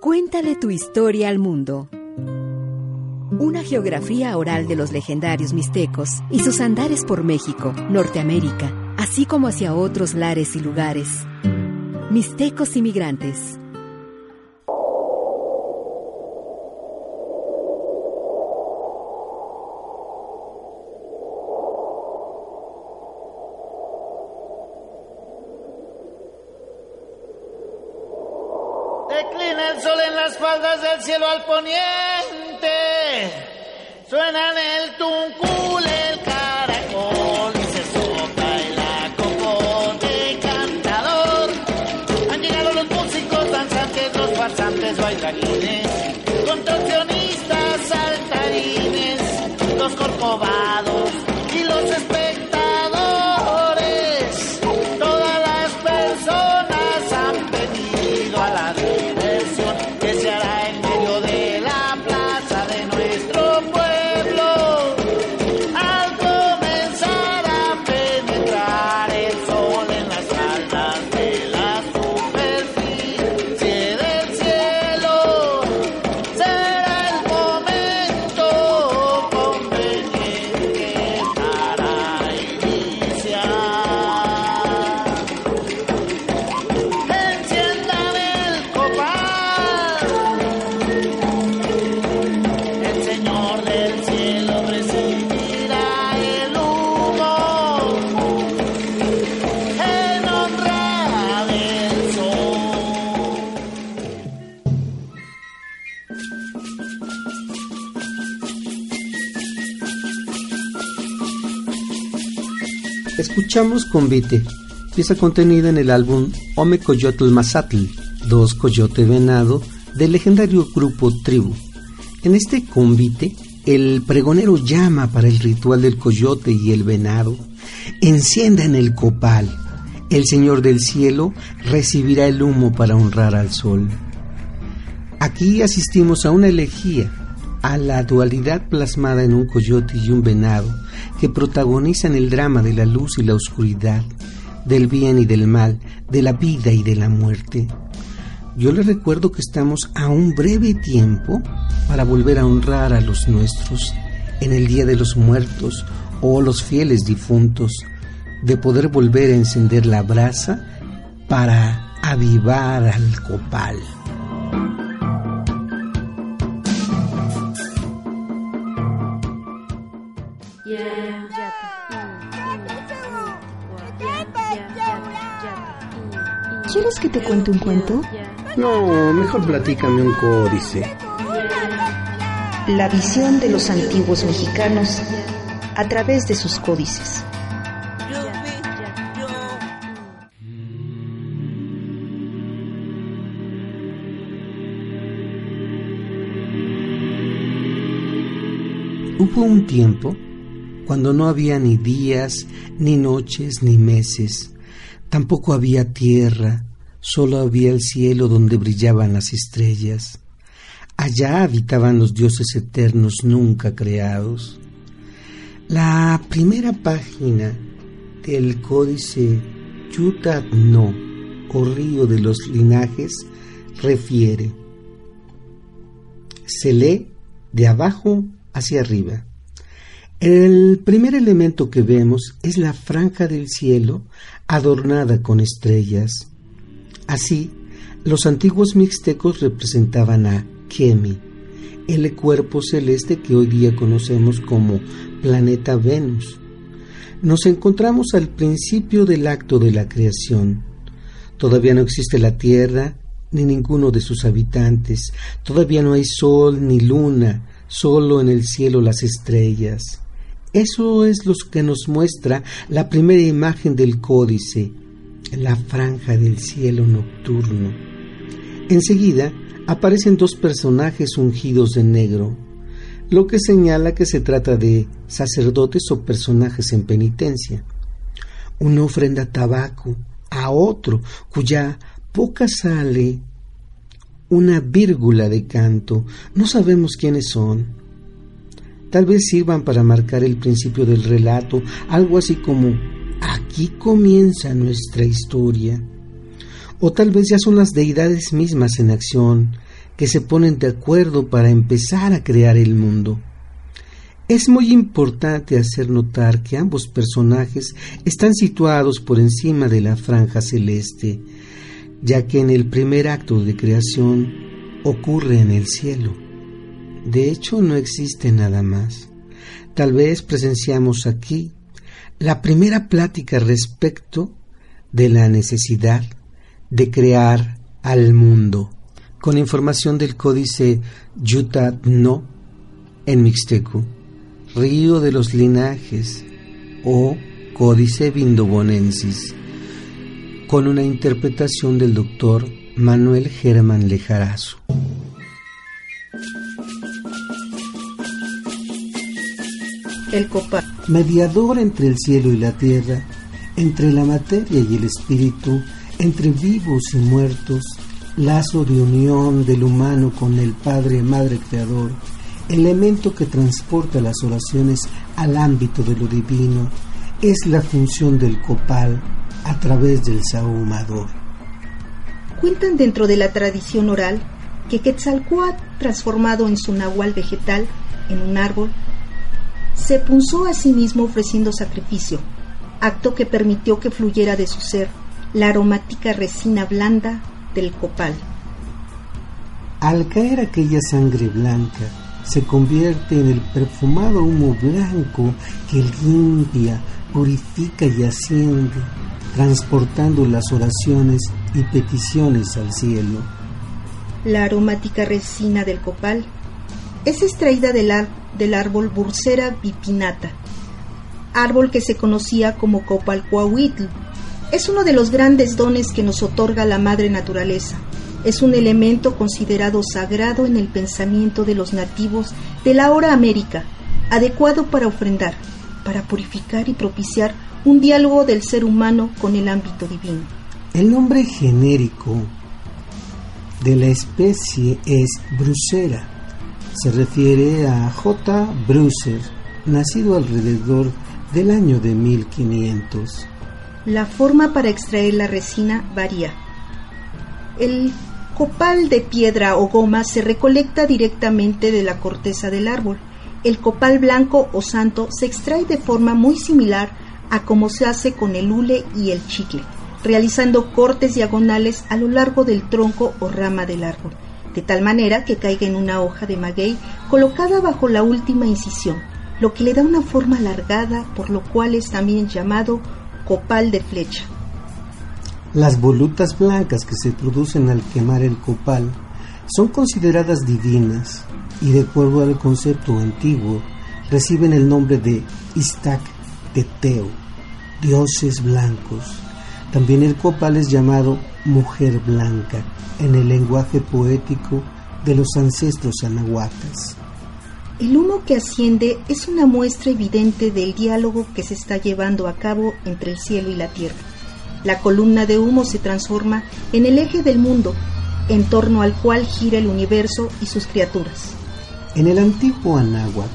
Cuéntale tu historia al mundo. Una geografía oral de los legendarios mixtecos y sus andares por México, Norteamérica, así como hacia otros lares y lugares. Mixtecos inmigrantes. Declina el sol faldas del cielo al poniente. Suena en el tuncul el caracol y se sopla el acople cantador. Han llegado los músicos, danzantes, los farsantes, bailarines, contorsionistas, saltarines, los corcovados Escuchamos Convite, pieza contenida en el álbum Ome Coyotl Mazatl, dos coyote venado, del legendario grupo Tribu. En este convite, el pregonero llama para el ritual del coyote y el venado. Enciendan el copal. El Señor del Cielo recibirá el humo para honrar al sol. Aquí asistimos a una elegía, a la dualidad plasmada en un coyote y un venado, que protagonizan el drama de la luz y la oscuridad, del bien y del mal, de la vida y de la muerte. Yo les recuerdo que estamos a un breve tiempo para volver a honrar a los nuestros en el Día de los Muertos o los fieles difuntos, de poder volver a encender la brasa para avivar al copal. ¿Quieres que te cuente un cuento? No, mejor platícame un códice. La visión de los antiguos mexicanos a través de sus códices. Hubo un tiempo cuando no había ni días, ni noches, ni meses. Tampoco había tierra, solo había el cielo donde brillaban las estrellas. Allá habitaban los dioses eternos nunca creados. La primera página del códice Yutat No, o río de los linajes, refiere. Se lee de abajo hacia arriba. El primer elemento que vemos es la franja del cielo adornada con estrellas. Así, los antiguos mixtecos representaban a Kemi, el cuerpo celeste que hoy día conocemos como planeta Venus. Nos encontramos al principio del acto de la creación. Todavía no existe la Tierra ni ninguno de sus habitantes. Todavía no hay sol ni luna, solo en el cielo las estrellas. Eso es lo que nos muestra la primera imagen del códice, la franja del cielo nocturno. Enseguida aparecen dos personajes ungidos de negro, lo que señala que se trata de sacerdotes o personajes en penitencia. Uno ofrenda tabaco a otro cuya boca sale una vírgula de canto. No sabemos quiénes son. Tal vez sirvan para marcar el principio del relato, algo así como aquí comienza nuestra historia. O tal vez ya son las deidades mismas en acción, que se ponen de acuerdo para empezar a crear el mundo. Es muy importante hacer notar que ambos personajes están situados por encima de la franja celeste, ya que en el primer acto de creación ocurre en el cielo. De hecho, no existe nada más. Tal vez presenciamos aquí la primera plática respecto de la necesidad de crear al mundo, con información del códice No en Mixteco, Río de los Linajes o Códice Vindobonensis con una interpretación del doctor Manuel Germán Lejarazo. El copal. Mediador entre el cielo y la tierra, entre la materia y el espíritu, entre vivos y muertos, lazo de unión del humano con el Padre Madre Creador, elemento que transporta las oraciones al ámbito de lo divino, es la función del copal a través del sahumador. Cuentan dentro de la tradición oral que Quetzalcoatl, transformado en su nahual vegetal, en un árbol, se punzó a sí mismo ofreciendo sacrificio, acto que permitió que fluyera de su ser la aromática resina blanda del copal. Al caer aquella sangre blanca, se convierte en el perfumado humo blanco que limpia, purifica y asciende, transportando las oraciones y peticiones al cielo. La aromática resina del copal es extraída del, del árbol Bursera bipinata, árbol que se conocía como copalcuahuitl. Es uno de los grandes dones que nos otorga la madre naturaleza. Es un elemento considerado sagrado en el pensamiento de los nativos de la hora América, adecuado para ofrendar, para purificar y propiciar un diálogo del ser humano con el ámbito divino. El nombre genérico de la especie es Brucera. Se refiere a J. Brucer, nacido alrededor del año de 1500. La forma para extraer la resina varía. El copal de piedra o goma se recolecta directamente de la corteza del árbol. El copal blanco o santo se extrae de forma muy similar a como se hace con el hule y el chicle, realizando cortes diagonales a lo largo del tronco o rama del árbol, de tal manera que caiga en una hoja de maguey colocada bajo la última incisión, lo que le da una forma alargada, por lo cual es también llamado copal de flecha. Las volutas blancas que se producen al quemar el copal son consideradas divinas y de acuerdo al concepto antiguo reciben el nombre de Istac Teteo, dioses blancos. También el copal es llamado mujer blanca en el lenguaje poético de los ancestros anahuacas. El humo que asciende es una muestra evidente del diálogo que se está llevando a cabo entre el cielo y la tierra. La columna de humo se transforma en el eje del mundo, en torno al cual gira el universo y sus criaturas. En el antiguo anáhuac,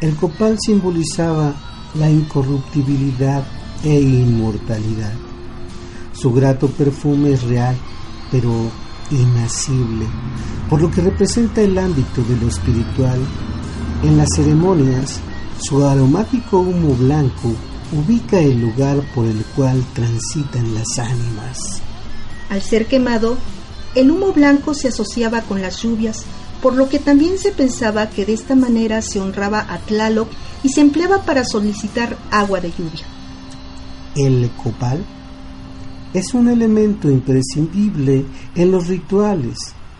el copal simbolizaba la incorruptibilidad e inmortalidad. Su grato perfume es real, pero inacible, por lo que representa el ámbito de lo espiritual. En las ceremonias, su aromático humo blanco ubica el lugar por el cual transitan las ánimas. Al ser quemado, el humo blanco se asociaba con las lluvias, por lo que también se pensaba que de esta manera se honraba a Tlaloc y se empleaba para solicitar agua de lluvia. El copal es un elemento imprescindible en los rituales.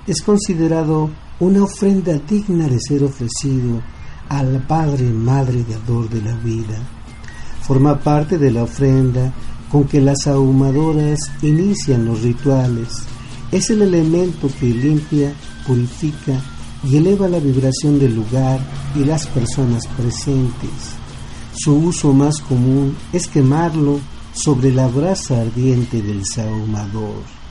Es considerado una ofrenda digna de ser ofrecido al Padre Madre Dador de la vida. Forma parte de la ofrenda con que las ahumadoras inician los rituales Es el elemento que limpia, purifica y eleva la vibración del lugar y las personas presentes. Su uso más común es quemarlo sobre la brasa ardiente del sahumador.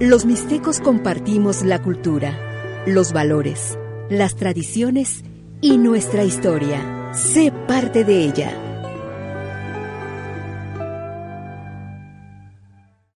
Los mixtecos compartimos la cultura, los valores, las tradiciones y nuestra historia. Sé parte de ella.